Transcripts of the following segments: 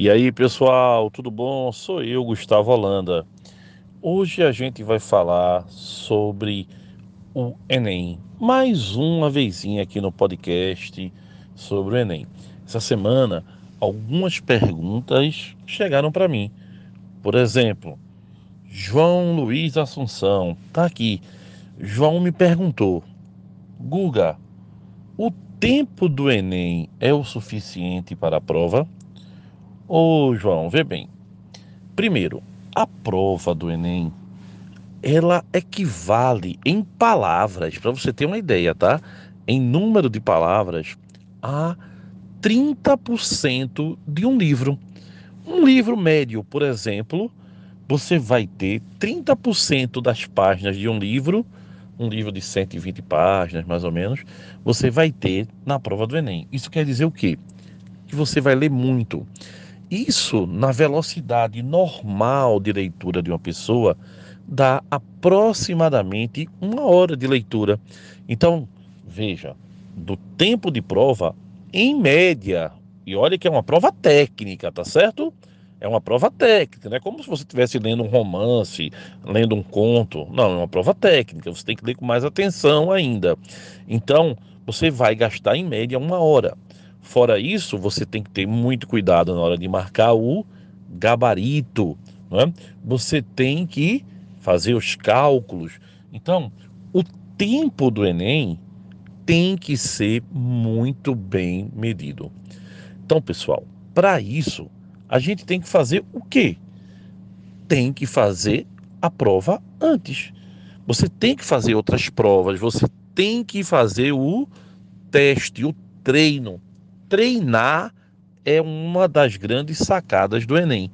E aí, pessoal, tudo bom? Sou eu, Gustavo Holanda. Hoje a gente vai falar sobre o Enem. Mais uma vezinha aqui no podcast sobre o Enem. Essa semana, algumas perguntas chegaram para mim. Por exemplo, João Luiz Assunção, tá aqui. João me perguntou: Guga, o tempo do Enem é o suficiente para a prova? Ô, João, vê bem. Primeiro, a prova do Enem, ela equivale em palavras, para você ter uma ideia, tá? Em número de palavras, a 30% de um livro. Um livro médio, por exemplo, você vai ter 30% das páginas de um livro, um livro de 120 páginas, mais ou menos, você vai ter na prova do Enem. Isso quer dizer o quê? Que você vai ler muito. Isso, na velocidade normal de leitura de uma pessoa, dá aproximadamente uma hora de leitura. Então, veja, do tempo de prova, em média, e olha que é uma prova técnica, tá certo? É uma prova técnica, não é como se você estivesse lendo um romance, lendo um conto. Não, é uma prova técnica, você tem que ler com mais atenção ainda. Então, você vai gastar em média uma hora. Fora isso, você tem que ter muito cuidado na hora de marcar o gabarito. Né? Você tem que fazer os cálculos. Então, o tempo do Enem tem que ser muito bem medido. Então, pessoal, para isso, a gente tem que fazer o quê? Tem que fazer a prova antes. Você tem que fazer outras provas, você tem que fazer o teste, o treino treinar é uma das grandes sacadas do Enem.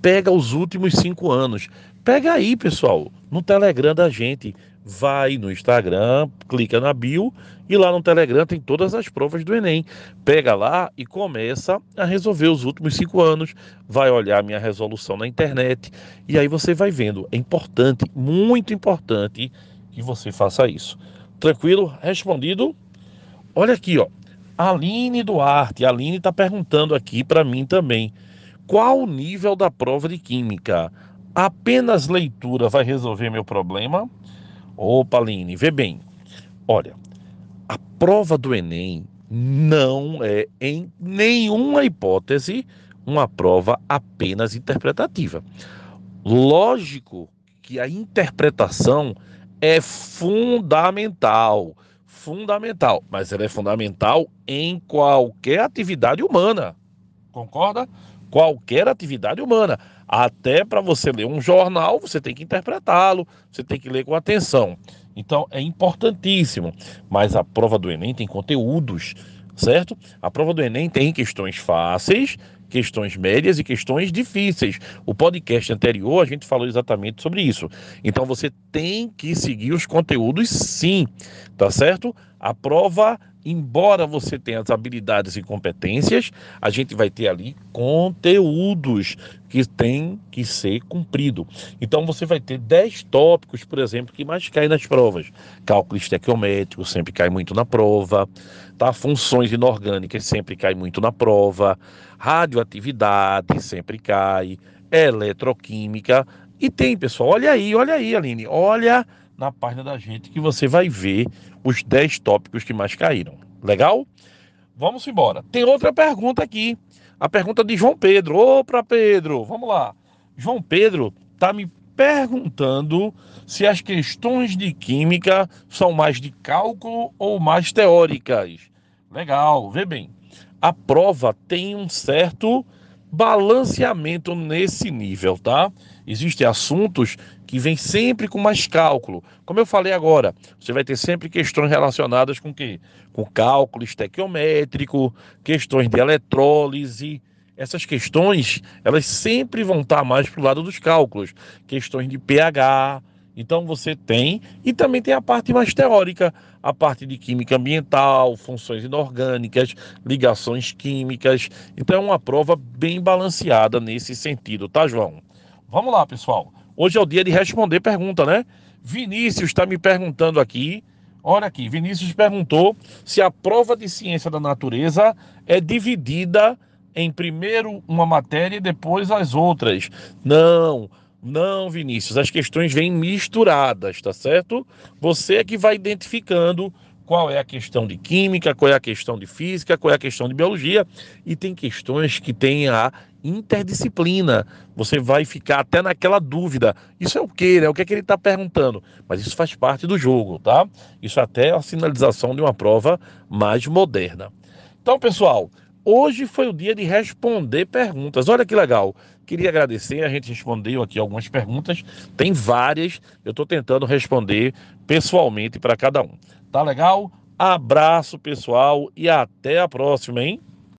Pega os últimos cinco anos. Pega aí, pessoal, no Telegram da gente. Vai no Instagram, clica na bio e lá no Telegram tem todas as provas do Enem. Pega lá e começa a resolver os últimos cinco anos. Vai olhar minha resolução na internet e aí você vai vendo. É importante, muito importante que você faça isso. Tranquilo? Respondido? Olha aqui, ó. Aline Duarte, a Aline está perguntando aqui para mim também. Qual o nível da prova de química? Apenas leitura vai resolver meu problema? Opa, Aline, vê bem. Olha, a prova do Enem não é, em nenhuma hipótese, uma prova apenas interpretativa. Lógico que a interpretação é fundamental fundamental, mas ela é fundamental em qualquer atividade humana. Concorda? Qualquer atividade humana. Até para você ler um jornal, você tem que interpretá-lo, você tem que ler com atenção. Então é importantíssimo. Mas a prova do Enem tem conteúdos, certo? A prova do Enem tem questões fáceis questões médias e questões difíceis. O podcast anterior a gente falou exatamente sobre isso. Então você tem que seguir os conteúdos sim, tá certo? A prova, embora você tenha as habilidades e competências, a gente vai ter ali conteúdos que tem que ser cumprido. Então você vai ter 10 tópicos, por exemplo, que mais caem nas provas. Cálculo estequiométrico sempre cai muito na prova, tá? Funções inorgânicas sempre cai muito na prova, radioatividade sempre cai, eletroquímica e tem, pessoal, olha aí, olha aí, Aline, olha na página da gente que você vai ver os 10 tópicos que mais caíram. Legal? Vamos embora. Tem outra pergunta aqui. A pergunta de João Pedro. Para Pedro, vamos lá. João Pedro tá me perguntando se as questões de química são mais de cálculo ou mais teóricas. Legal, vê bem. A prova tem um certo balanceamento nesse nível, tá? Existem assuntos que vêm sempre com mais cálculo. Como eu falei agora, você vai ter sempre questões relacionadas com quê? Com cálculo estequiométrico, questões de eletrólise. Essas questões, elas sempre vão estar mais para o lado dos cálculos. Questões de pH, então você tem, e também tem a parte mais teórica, a parte de química ambiental, funções inorgânicas, ligações químicas. Então é uma prova bem balanceada nesse sentido, tá, João? Vamos lá, pessoal. Hoje é o dia de responder pergunta, né? Vinícius está me perguntando aqui. Olha aqui, Vinícius perguntou se a prova de ciência da natureza é dividida em primeiro uma matéria e depois as outras. Não, não, Vinícius, as questões vêm misturadas, tá certo? Você é que vai identificando qual é a questão de química, qual é a questão de física, qual é a questão de biologia, e tem questões que têm a interdisciplina. Você vai ficar até naquela dúvida. Isso é o que, né? O que é que ele está perguntando? Mas isso faz parte do jogo, tá? Isso até é a sinalização de uma prova mais moderna. Então, pessoal, hoje foi o dia de responder perguntas. Olha que legal. Queria agradecer, a gente respondeu aqui algumas perguntas, tem várias, eu estou tentando responder pessoalmente para cada um. Tá legal? Abraço, pessoal, e até a próxima, hein?